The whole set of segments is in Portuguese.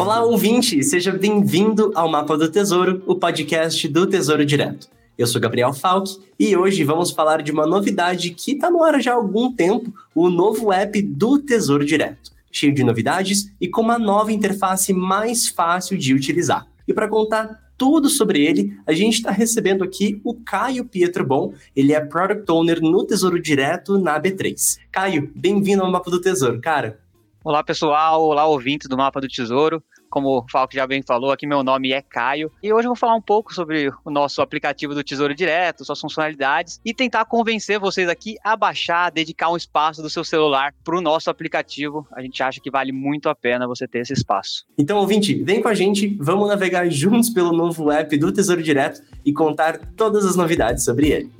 Olá, ouvinte! Seja bem-vindo ao Mapa do Tesouro, o podcast do Tesouro Direto. Eu sou Gabriel Falck e hoje vamos falar de uma novidade que está no ar já há algum tempo, o novo app do Tesouro Direto, cheio de novidades e com uma nova interface mais fácil de utilizar. E para contar tudo sobre ele, a gente está recebendo aqui o Caio Pietro Bom, ele é Product Owner no Tesouro Direto na B3. Caio, bem-vindo ao Mapa do Tesouro, cara. Olá pessoal, olá ouvintes do Mapa do Tesouro. Como o Falco já bem falou, aqui meu nome é Caio e hoje eu vou falar um pouco sobre o nosso aplicativo do Tesouro Direto, suas funcionalidades e tentar convencer vocês aqui a baixar, dedicar um espaço do seu celular para o nosso aplicativo. A gente acha que vale muito a pena você ter esse espaço. Então, ouvinte, vem com a gente, vamos navegar juntos pelo novo app do Tesouro Direto e contar todas as novidades sobre ele.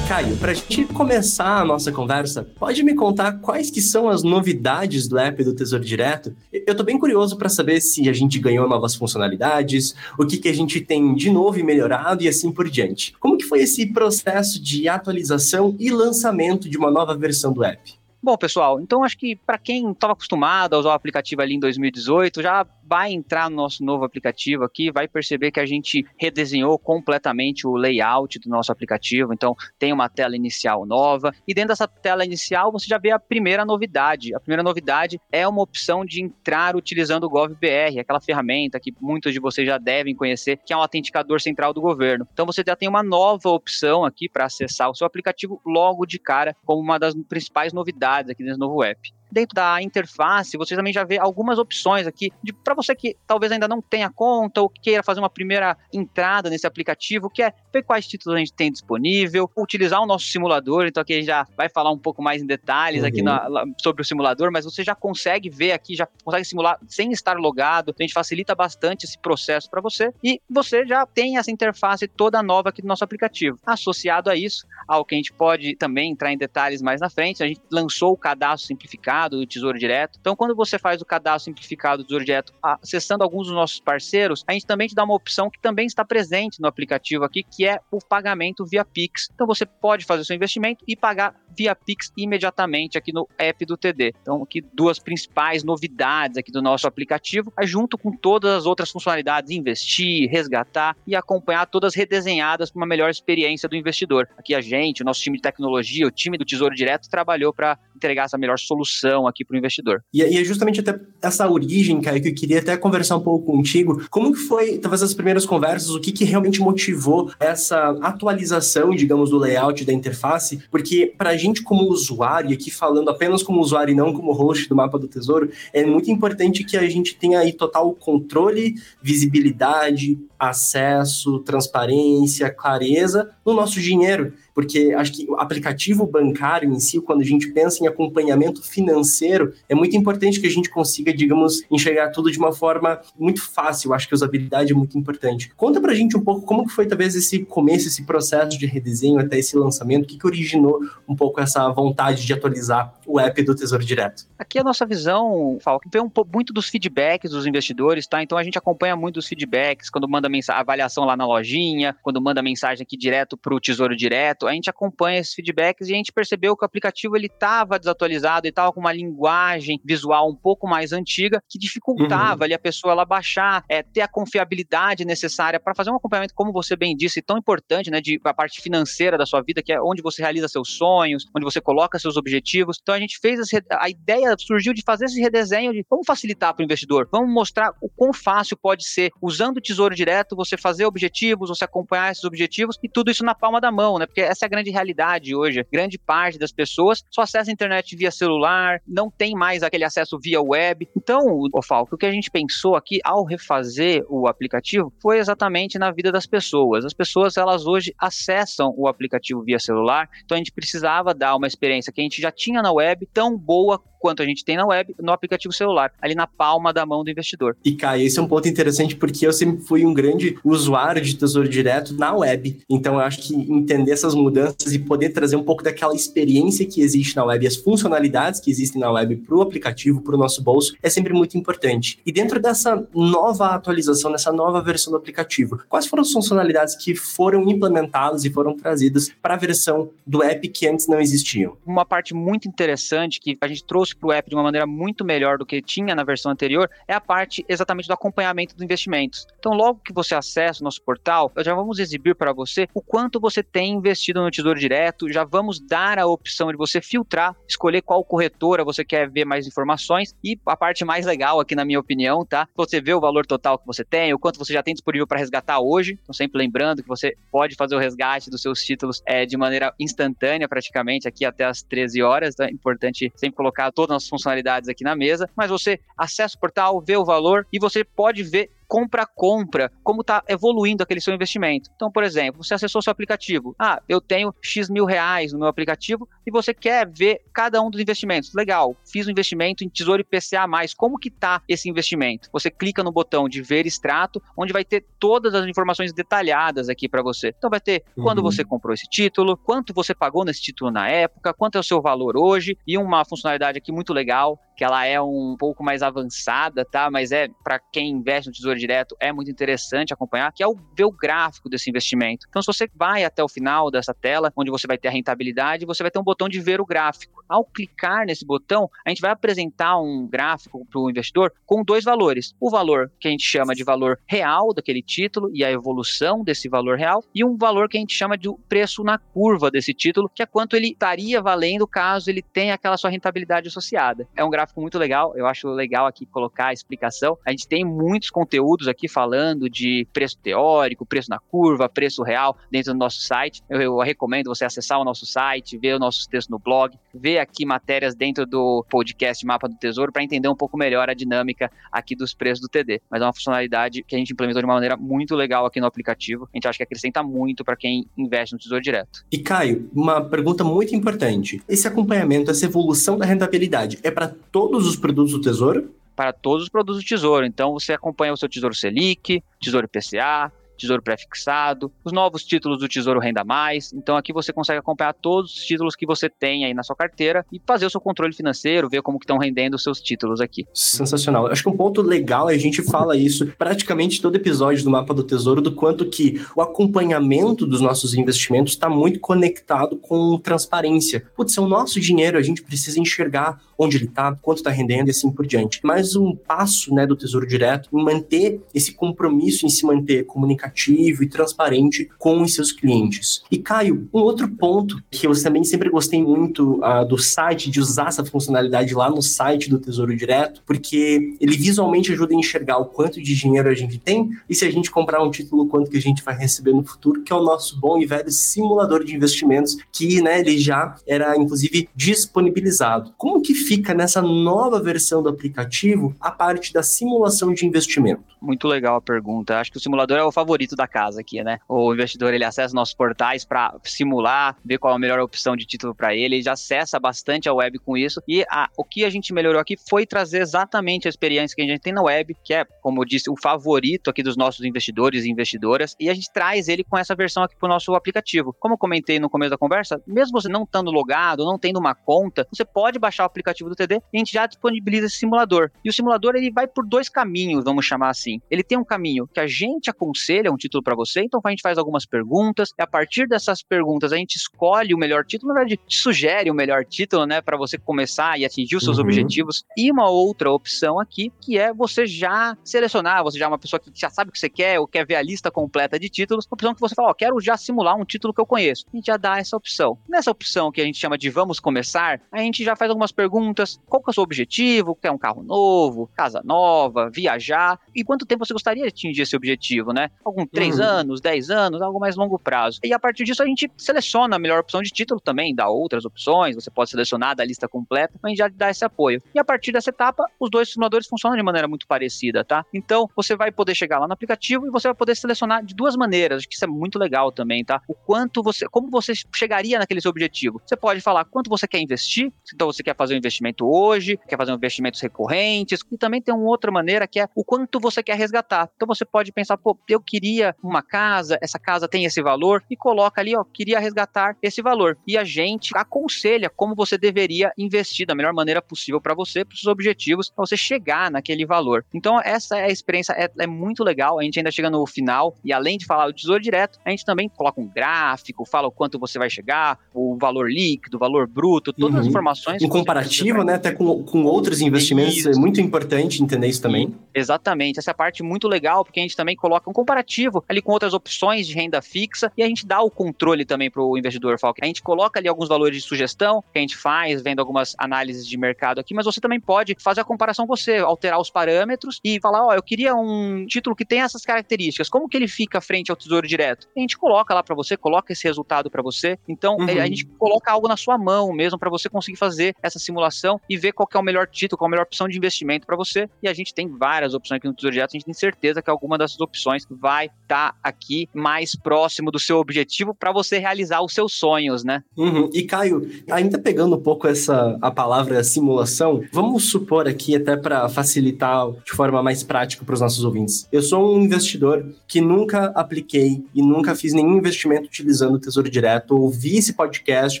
Caio, para a gente começar a nossa conversa, pode me contar quais que são as novidades do app do Tesouro Direto? Eu estou bem curioso para saber se a gente ganhou novas funcionalidades, o que, que a gente tem de novo e melhorado e assim por diante. Como que foi esse processo de atualização e lançamento de uma nova versão do app? Bom, pessoal, então acho que para quem estava acostumado a usar o aplicativo ali em 2018, já vai entrar no nosso novo aplicativo aqui, vai perceber que a gente redesenhou completamente o layout do nosso aplicativo. Então, tem uma tela inicial nova e dentro dessa tela inicial você já vê a primeira novidade. A primeira novidade é uma opção de entrar utilizando o GovBR, aquela ferramenta que muitos de vocês já devem conhecer, que é um autenticador central do governo. Então, você já tem uma nova opção aqui para acessar o seu aplicativo logo de cara, como uma das principais novidades aqui desse novo app. Dentro da interface, você também já vê algumas opções aqui para você que talvez ainda não tenha conta ou queira fazer uma primeira entrada nesse aplicativo, que é ver quais títulos a gente tem disponível, utilizar o nosso simulador. Então aqui a gente já vai falar um pouco mais em detalhes uhum. aqui na, sobre o simulador, mas você já consegue ver aqui, já consegue simular sem estar logado. A gente facilita bastante esse processo para você e você já tem essa interface toda nova aqui do nosso aplicativo. Associado a isso, ao que a gente pode também entrar em detalhes mais na frente, a gente lançou o cadastro simplificado simplificado do Tesouro Direto. Então, quando você faz o cadastro simplificado do Tesouro Direto acessando alguns dos nossos parceiros, a gente também te dá uma opção que também está presente no aplicativo aqui, que é o pagamento via Pix. Então, você pode fazer o seu investimento e pagar via Pix imediatamente aqui no app do TD. Então, aqui duas principais novidades aqui do nosso aplicativo, junto com todas as outras funcionalidades, investir, resgatar e acompanhar todas redesenhadas para uma melhor experiência do investidor. Aqui a gente, o nosso time de tecnologia, o time do Tesouro Direto trabalhou para entregar essa melhor solução aqui para o investidor. E, e, é justamente até essa origem, Caio, que eu queria até conversar um pouco contigo. Como que foi, talvez, as primeiras conversas, o que, que realmente motivou essa atualização, digamos, do layout da interface? Porque para a gente como usuário, aqui falando apenas como usuário e não como host do Mapa do Tesouro, é muito importante que a gente tenha aí total controle, visibilidade, acesso, transparência, clareza no nosso dinheiro porque acho que o aplicativo bancário em si, quando a gente pensa em acompanhamento financeiro, é muito importante que a gente consiga, digamos, enxergar tudo de uma forma muito fácil. Acho que a usabilidade é muito importante. Conta pra gente um pouco como que foi talvez esse começo, esse processo de redesenho até esse lançamento, o que, que originou um pouco essa vontade de atualizar o app do Tesouro Direto? Aqui a nossa visão, Falco, vem um pouco muito dos feedbacks dos investidores, tá? Então a gente acompanha muito os feedbacks quando manda mensagem, avaliação lá na lojinha, quando manda mensagem aqui direto pro Tesouro Direto a gente acompanha esses feedbacks e a gente percebeu que o aplicativo ele estava desatualizado e estava com uma linguagem visual um pouco mais antiga que dificultava uhum. ali a pessoa ela baixar, é, ter a confiabilidade necessária para fazer um acompanhamento, como você bem disse, tão importante, né, de a parte financeira da sua vida, que é onde você realiza seus sonhos, onde você coloca seus objetivos. Então a gente fez esse, a ideia surgiu de fazer esse redesenho de vamos facilitar para o investidor, vamos mostrar o quão fácil pode ser usando o Tesouro Direto você fazer objetivos, você acompanhar esses objetivos e tudo isso na palma da mão, né? Porque essa é a grande realidade hoje. Grande parte das pessoas só acessa a internet via celular, não tem mais aquele acesso via web. Então, o Falco, o que a gente pensou aqui ao refazer o aplicativo foi exatamente na vida das pessoas. As pessoas, elas hoje acessam o aplicativo via celular, então a gente precisava dar uma experiência que a gente já tinha na web tão boa quanto a gente tem na web, no aplicativo celular, ali na palma da mão do investidor. E, Kai, esse é um ponto interessante porque eu sempre fui um grande usuário de Tesouro Direto na web. Então, eu acho que entender essas mudanças e poder trazer um pouco daquela experiência que existe na web, as funcionalidades que existem na web para o aplicativo, para o nosso bolso, é sempre muito importante. E dentro dessa nova atualização, dessa nova versão do aplicativo, quais foram as funcionalidades que foram implementadas e foram trazidas para a versão do app que antes não existiam? Uma parte muito interessante que a gente trouxe para o app de uma maneira muito melhor do que tinha na versão anterior é a parte exatamente do acompanhamento do investimentos. Então, logo que você acessa o nosso portal, já vamos exibir para você o quanto você tem investido no Tesouro Direto, já vamos dar a opção de você filtrar, escolher qual corretora você quer ver mais informações e a parte mais legal aqui, na minha opinião, tá? Você vê o valor total que você tem, o quanto você já tem disponível para resgatar hoje. Então, sempre lembrando que você pode fazer o resgate dos seus títulos é, de maneira instantânea, praticamente, aqui até as 13 horas. Então, é importante sempre colocar todas as funcionalidades aqui na mesa. Mas você acessa o portal, vê o valor e você pode ver compra a compra, como está evoluindo aquele seu investimento. Então, por exemplo, você acessou seu aplicativo. Ah, eu tenho X mil reais no meu aplicativo e você quer ver cada um dos investimentos. Legal, fiz um investimento em Tesouro IPCA+, como que está esse investimento? Você clica no botão de ver extrato, onde vai ter todas as informações detalhadas aqui para você. Então vai ter uhum. quando você comprou esse título, quanto você pagou nesse título na época, quanto é o seu valor hoje e uma funcionalidade aqui muito legal, que ela é um pouco mais avançada, tá? Mas é para quem investe no Tesouro Direto, é muito interessante acompanhar, que é o ver o gráfico desse investimento. Então, se você vai até o final dessa tela, onde você vai ter a rentabilidade, você vai ter um botão de ver o gráfico. Ao clicar nesse botão, a gente vai apresentar um gráfico para o investidor com dois valores. O valor que a gente chama de valor real daquele título e a evolução desse valor real, e um valor que a gente chama de preço na curva desse título, que é quanto ele estaria valendo caso ele tenha aquela sua rentabilidade associada. É um gráfico muito legal. Eu acho legal aqui colocar a explicação. A gente tem muitos conteúdos aqui falando de preço teórico, preço na curva, preço real dentro do nosso site. Eu, eu recomendo você acessar o nosso site, ver os nossos textos no blog, ver aqui matérias dentro do podcast Mapa do Tesouro para entender um pouco melhor a dinâmica aqui dos preços do TD. Mas é uma funcionalidade que a gente implementou de uma maneira muito legal aqui no aplicativo. A gente acha que acrescenta muito para quem investe no Tesouro Direto. E Caio, uma pergunta muito importante. Esse acompanhamento, essa evolução da rentabilidade é para todos os produtos do Tesouro? Para todos os produtos do Tesouro. Então você acompanha o seu Tesouro Selic, Tesouro IPCA, Tesouro Pré-Fixado, os novos títulos do Tesouro Renda Mais. Então aqui você consegue acompanhar todos os títulos que você tem aí na sua carteira e fazer o seu controle financeiro, ver como que estão rendendo os seus títulos aqui. Sensacional. Acho que um ponto legal, a gente fala isso praticamente todo episódio do Mapa do Tesouro, do quanto que o acompanhamento dos nossos investimentos está muito conectado com transparência. Putz, é o nosso dinheiro, a gente precisa enxergar onde ele está, quanto está rendendo e assim por diante. Mais um passo né, do Tesouro Direto em manter esse compromisso em se manter comunicativo comunicativo e transparente com os seus clientes. E Caio, um outro ponto que eu também sempre gostei muito uh, do site, de usar essa funcionalidade lá no site do Tesouro Direto, porque ele visualmente ajuda a enxergar o quanto de dinheiro a gente tem e se a gente comprar um título, quanto que a gente vai receber no futuro, que é o nosso bom e velho simulador de investimentos, que né, ele já era inclusive disponibilizado. Como que fica nessa nova versão do aplicativo a parte da simulação de investimento? Muito legal a pergunta. Acho que o simulador é o favorito favorito da casa aqui, né? O investidor ele acessa nossos portais para simular, ver qual é a melhor opção de título para ele, ele já acessa bastante a web com isso. E a, o que a gente melhorou aqui foi trazer exatamente a experiência que a gente tem na web, que é, como eu disse, o favorito aqui dos nossos investidores e investidoras, e a gente traz ele com essa versão aqui para o nosso aplicativo. Como eu comentei no começo da conversa, mesmo você não estando logado, não tendo uma conta, você pode baixar o aplicativo do TD e a gente já disponibiliza esse simulador. E o simulador ele vai por dois caminhos, vamos chamar assim. Ele tem um caminho que a gente aconselha escolha um título para você, então a gente faz algumas perguntas, e a partir dessas perguntas a gente escolhe o melhor título, na verdade, sugere o melhor título, né, para você começar e atingir os seus uhum. objetivos. E uma outra opção aqui, que é você já selecionar, você já é uma pessoa que já sabe o que você quer, ou quer ver a lista completa de títulos, uma opção que você fala, ó, quero já simular um título que eu conheço. A gente já dá essa opção. Nessa opção que a gente chama de vamos começar, a gente já faz algumas perguntas, qual que é o seu objetivo, quer um carro novo, casa nova, viajar, e quanto tempo você gostaria de atingir esse objetivo, né? Algum 3 uhum. anos, 10 anos, algo mais longo prazo. E a partir disso a gente seleciona a melhor opção de título também, dá outras opções, você pode selecionar da lista completa, mas a gente já dá esse apoio. E a partir dessa etapa, os dois simuladores funcionam de maneira muito parecida, tá? Então, você vai poder chegar lá no aplicativo e você vai poder selecionar de duas maneiras, acho que isso é muito legal também, tá? O quanto você, como você chegaria naquele seu objetivo. Você pode falar quanto você quer investir, então você quer fazer um investimento hoje, quer fazer investimentos recorrentes, e também tem uma outra maneira que é o quanto você quer resgatar. Então você pode pensar, pô, eu queria uma casa, essa casa tem esse valor, e coloca ali, ó, queria resgatar esse valor. E a gente aconselha como você deveria investir da melhor maneira possível para você, para os seus objetivos, para você chegar naquele valor. Então essa é a experiência, é, é muito legal, a gente ainda chega no final, e além de falar do tesouro direto, a gente também coloca um gráfico, fala o quanto você vai chegar, o valor líquido, o valor bruto, todas uhum. as informações. Um comparativo, né, até com, com outros investimentos, é isso. é muito importante entender isso também. Exatamente, essa é a parte muito legal, porque a gente também coloca um comparativo ali com outras opções de renda fixa e a gente dá o controle também para o investidor, Falk. A gente coloca ali alguns valores de sugestão que a gente faz, vendo algumas análises de mercado aqui, mas você também pode fazer a comparação você, alterar os parâmetros e falar, ó, oh, eu queria um título que tem essas características, como que ele fica frente ao Tesouro Direto? A gente coloca lá para você, coloca esse resultado para você. Então, uhum. a gente coloca algo na sua mão mesmo para você conseguir fazer essa simulação e ver qual é o melhor título, qual é a melhor opção de investimento para você. E a gente tem várias opções aqui no Tesouro Direto, a gente tem certeza que alguma dessas opções vai estar tá aqui mais próximo do seu objetivo para você realizar os seus sonhos, né? Uhum. E Caio, ainda pegando um pouco essa a palavra simulação, vamos supor aqui até para facilitar de forma mais prática para os nossos ouvintes. Eu sou um investidor que nunca apliquei e nunca fiz nenhum investimento utilizando o Tesouro Direto. Ouvi esse podcast,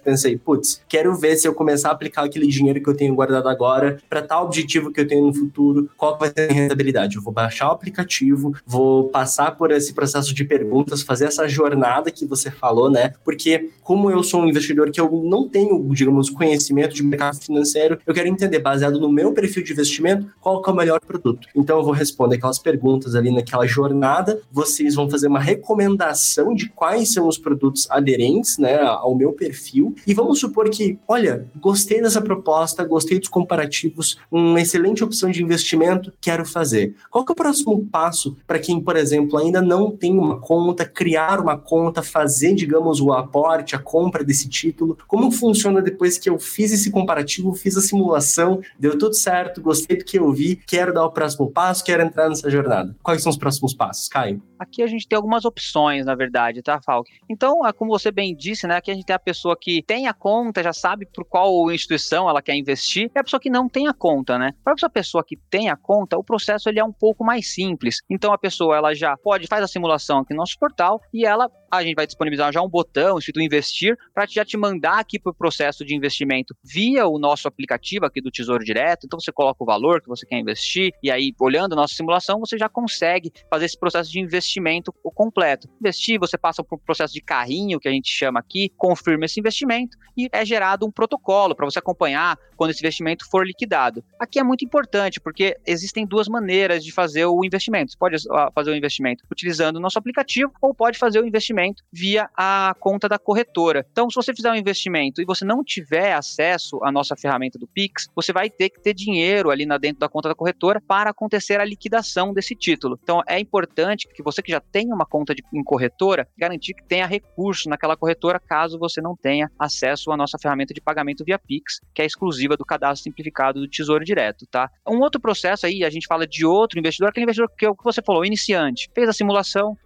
pensei, putz, quero ver se eu começar a aplicar aquele dinheiro que eu tenho guardado agora para tal objetivo que eu tenho no futuro, qual vai ser a rentabilidade. Eu vou baixar o aplicativo, vou passar por esse processo de perguntas, fazer essa jornada que você falou, né? Porque como eu sou um investidor que eu não tenho, digamos, conhecimento de mercado financeiro, eu quero entender, baseado no meu perfil de investimento, qual é o melhor produto. Então eu vou responder aquelas perguntas ali naquela jornada, vocês vão fazer uma recomendação de quais são os produtos aderentes, né, ao meu perfil, e vamos supor que, olha, gostei dessa proposta, gostei dos comparativos, uma excelente opção de investimento, quero fazer. Qual é o próximo passo para quem, por exemplo, ainda não tem uma conta, criar uma conta, fazer, digamos, o aporte, a compra desse título? Como funciona depois que eu fiz esse comparativo, fiz a simulação, deu tudo certo, gostei do que eu vi, quero dar o próximo passo, quero entrar nessa jornada? Quais são os próximos passos, Caio? Aqui a gente tem algumas opções, na verdade, tá, Falk? Então, como você bem disse, né, aqui a gente tem a pessoa que tem a conta, já sabe por qual instituição ela quer investir, e a pessoa que não tem a conta, né? Para essa pessoa que tem a conta, o processo ele é um pouco mais simples. Então, a pessoa ela já pode faz a simulação aqui no nosso portal e ela a gente vai disponibilizar já um botão escrito investir para já te mandar aqui para o processo de investimento via o nosso aplicativo aqui do Tesouro Direto. Então você coloca o valor que você quer investir e aí olhando a nossa simulação você já consegue fazer esse processo de investimento completo. Investir, você passa por um processo de carrinho que a gente chama aqui, confirma esse investimento e é gerado um protocolo para você acompanhar quando esse investimento for liquidado. Aqui é muito importante porque existem duas maneiras de fazer o investimento. Você pode ah, fazer o investimento utilizando o nosso aplicativo ou pode fazer o investimento via a conta da corretora. Então, se você fizer um investimento e você não tiver acesso à nossa ferramenta do Pix, você vai ter que ter dinheiro ali na dentro da conta da corretora para acontecer a liquidação desse título. Então, é importante que você que já tem uma conta de, em corretora, garantir que tenha recurso naquela corretora caso você não tenha acesso à nossa ferramenta de pagamento via Pix, que é exclusiva do cadastro simplificado do Tesouro Direto, tá? Um outro processo aí, a gente fala de outro investidor, aquele investidor que, é que você falou, iniciante, fez a simulação,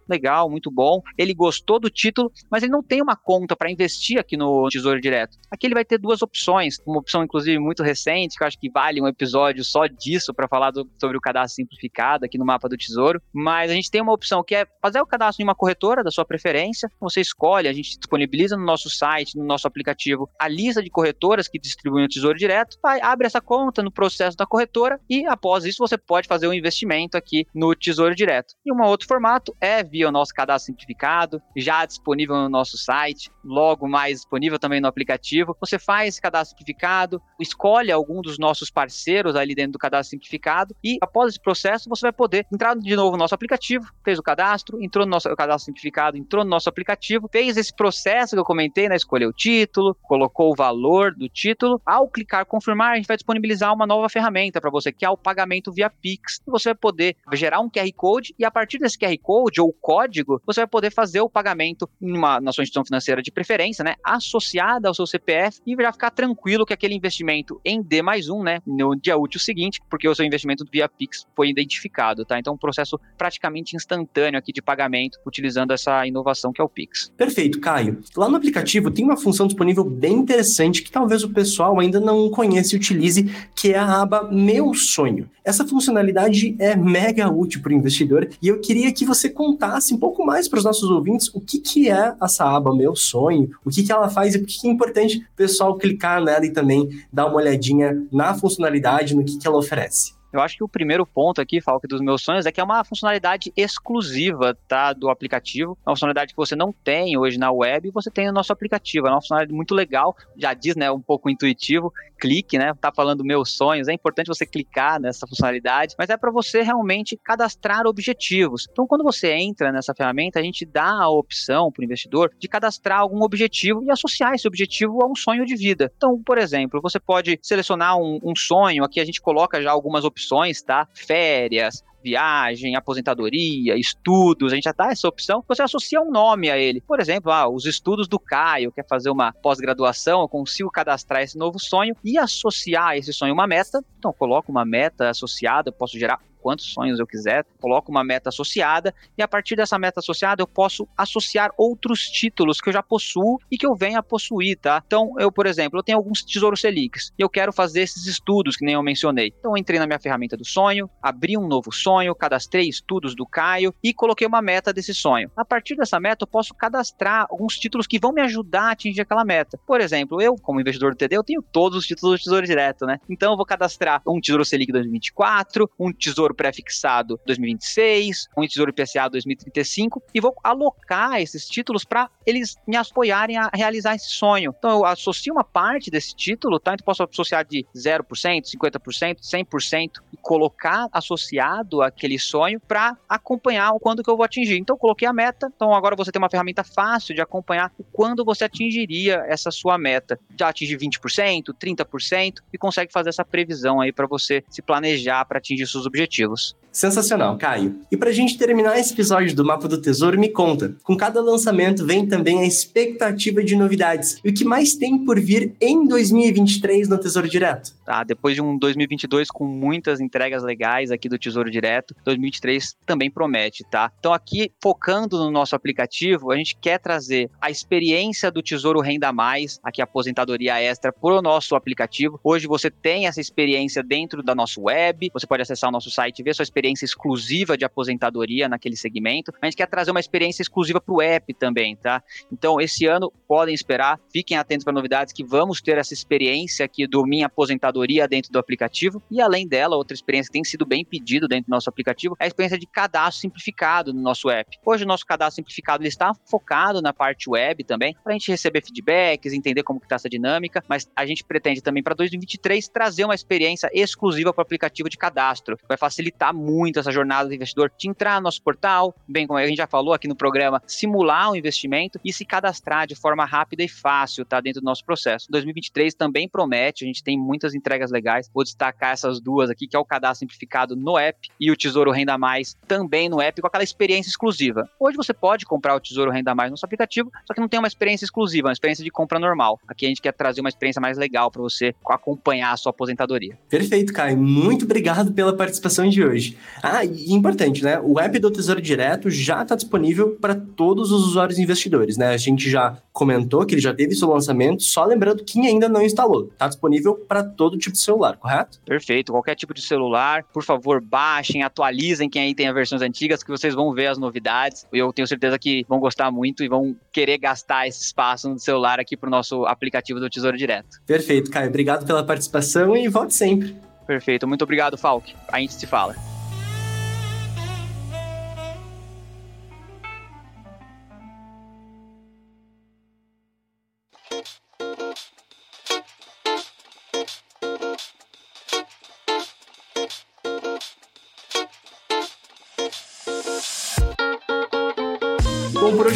legal, muito bom, ele gostou do título, mas ele não tem uma conta para investir aqui no Tesouro Direto. Aqui ele vai ter duas opções, uma opção inclusive muito recente, que eu acho que vale um episódio só disso para falar do, sobre o cadastro simplificado aqui no mapa do Tesouro, mas a gente tem uma opção que é fazer o cadastro em uma corretora da sua preferência, você escolhe, a gente disponibiliza no nosso site, no nosso aplicativo, a lista de corretoras que distribuem o Tesouro Direto, vai, abre essa conta no processo da corretora e após isso você pode fazer um investimento aqui no Tesouro Direto. E um outro formato é via o nosso cadastro simplificado, já disponível no nosso site, logo mais disponível também no aplicativo. Você faz esse cadastro simplificado, escolhe algum dos nossos parceiros ali dentro do cadastro simplificado e após esse processo você vai poder entrar de novo no nosso aplicativo, fez o cadastro, entrou no nosso cadastro simplificado, entrou no nosso aplicativo, fez esse processo que eu comentei, né, escolheu o título, colocou o valor do título. Ao clicar confirmar, a gente vai disponibilizar uma nova ferramenta para você, que é o pagamento via Pix. Você vai poder gerar um QR Code e a partir desse QR Code ou código, você vai poder fazer o pagamento numa, na sua instituição financeira de preferência, né, associada ao seu CPF e já ficar tranquilo que aquele investimento em D mais um, né, no dia útil seguinte, porque o seu investimento via Pix foi identificado, tá? Então, um processo praticamente instantâneo aqui de pagamento utilizando essa inovação que é o Pix. Perfeito, Caio. Lá no aplicativo tem uma função disponível bem interessante que talvez o pessoal ainda não conheça e utilize, que é a aba Meu Sonho. Essa funcionalidade é mega útil para o investidor e eu queria que você contasse um pouco mais para os nossos ouvintes o que, que é essa aba Meu Sonho, o que, que ela faz e por que é importante o pessoal clicar nela e também dar uma olhadinha na funcionalidade, no que, que ela oferece. Eu acho que o primeiro ponto aqui, Falk, dos meus sonhos é que é uma funcionalidade exclusiva tá, do aplicativo. É uma funcionalidade que você não tem hoje na web e você tem no nosso aplicativo. É uma funcionalidade muito legal, já diz, né, um pouco intuitivo. Clique, né? Tá falando meus sonhos. É importante você clicar nessa funcionalidade, mas é para você realmente cadastrar objetivos. Então, quando você entra nessa ferramenta, a gente dá a opção para o investidor de cadastrar algum objetivo e associar esse objetivo a um sonho de vida. Então, por exemplo, você pode selecionar um, um sonho. Aqui a gente coloca já algumas opções opções, tá? Férias, viagem, aposentadoria, estudos, a gente já dá essa opção, você associa um nome a ele. Por exemplo, ah, os estudos do Caio, quer fazer uma pós-graduação, eu consigo cadastrar esse novo sonho e associar a esse sonho uma meta. Então, coloco uma meta associada, eu posso gerar quantos sonhos eu quiser, coloco uma meta associada e a partir dessa meta associada eu posso associar outros títulos que eu já possuo e que eu venha a possuir, tá? Então, eu, por exemplo, eu tenho alguns tesouros Selics e eu quero fazer esses estudos que nem eu mencionei. Então, eu entrei na minha ferramenta do sonho, abri um novo sonho, cadastrei estudos do Caio e coloquei uma meta desse sonho. A partir dessa meta, eu posso cadastrar alguns títulos que vão me ajudar a atingir aquela meta. Por exemplo, eu, como investidor do TD, eu tenho todos os títulos do Tesouro Direto, né? Então, eu vou cadastrar um Tesouro Selic 2024, um Tesouro Tesouro Pré-Fixado 2026, um Tesouro IPCA 2035 e vou alocar esses títulos para eles me apoiarem a realizar esse sonho. Então eu associo uma parte desse título, tá? Então posso associar de 0%, 50%, 100% e colocar associado aquele sonho para acompanhar o quando que eu vou atingir. Então eu coloquei a meta, então agora você tem uma ferramenta fácil de acompanhar o quando você atingiria essa sua meta. Já atingir 20%, 30% e consegue fazer essa previsão aí para você se planejar para atingir seus objetivos objetivos. Sensacional, Caio. E pra gente terminar esse episódio do Mapa do Tesouro, me conta. Com cada lançamento vem também a expectativa de novidades. E o que mais tem por vir em 2023 no Tesouro Direto? Tá, depois de um 2022 com muitas entregas legais aqui do Tesouro Direto, 2023 também promete, tá? Então aqui, focando no nosso aplicativo, a gente quer trazer a experiência do Tesouro Renda Mais, aqui a aposentadoria extra, pro nosso aplicativo. Hoje você tem essa experiência dentro da nossa web, você pode acessar o nosso site e ver sua experiência experiência exclusiva de aposentadoria naquele segmento. A gente quer trazer uma experiência exclusiva para o app também, tá? Então, esse ano, podem esperar, fiquem atentos para novidades que vamos ter essa experiência aqui do Minha Aposentadoria dentro do aplicativo. E além dela, outra experiência que tem sido bem pedido dentro do nosso aplicativo é a experiência de cadastro simplificado no nosso app. Hoje, o nosso cadastro simplificado ele está focado na parte web também, para a gente receber feedbacks, entender como está essa dinâmica, mas a gente pretende também para 2023 trazer uma experiência exclusiva para o aplicativo de cadastro, vai facilitar muito muito essa jornada do investidor de entrar no nosso portal, bem como a gente já falou aqui no programa, simular o um investimento e se cadastrar de forma rápida e fácil, tá? Dentro do nosso processo. 2023 também promete, a gente tem muitas entregas legais. Vou destacar essas duas aqui, que é o cadastro simplificado no app e o Tesouro Renda Mais também no app, com aquela experiência exclusiva. Hoje você pode comprar o Tesouro Renda Mais no seu aplicativo, só que não tem uma experiência exclusiva, uma experiência de compra normal. Aqui a gente quer trazer uma experiência mais legal para você acompanhar a sua aposentadoria. Perfeito, Caio. Muito obrigado pela participação de hoje. Ah, e importante, né? O app do Tesouro Direto já está disponível para todos os usuários investidores, né? A gente já comentou que ele já teve seu lançamento, só lembrando quem ainda não instalou. Está disponível para todo tipo de celular, correto? Perfeito. Qualquer tipo de celular, por favor, baixem, atualizem quem aí tem as versões antigas, que vocês vão ver as novidades. Eu tenho certeza que vão gostar muito e vão querer gastar esse espaço no celular aqui para o nosso aplicativo do Tesouro Direto. Perfeito, Caio. Obrigado pela participação e volte sempre. Perfeito. Muito obrigado, Falk. A gente se fala.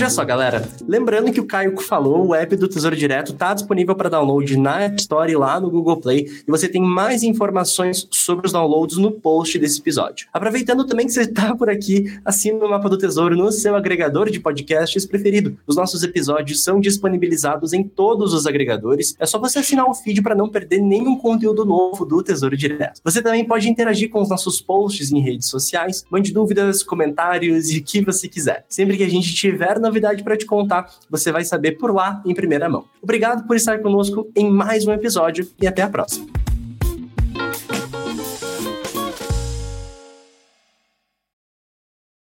É só, galera. Lembrando que o Caio falou, o app do Tesouro Direto está disponível para download na App Store e lá no Google Play, e você tem mais informações sobre os downloads no post desse episódio. Aproveitando também que você está por aqui, assina o Mapa do Tesouro no seu agregador de podcasts preferido. Os nossos episódios são disponibilizados em todos os agregadores. É só você assinar o feed para não perder nenhum conteúdo novo do Tesouro Direto. Você também pode interagir com os nossos posts em redes sociais, mande dúvidas, comentários e o que você quiser. Sempre que a gente tiver tiver novidade para te contar, você vai saber por lá em primeira mão. Obrigado por estar conosco em mais um episódio e até a próxima.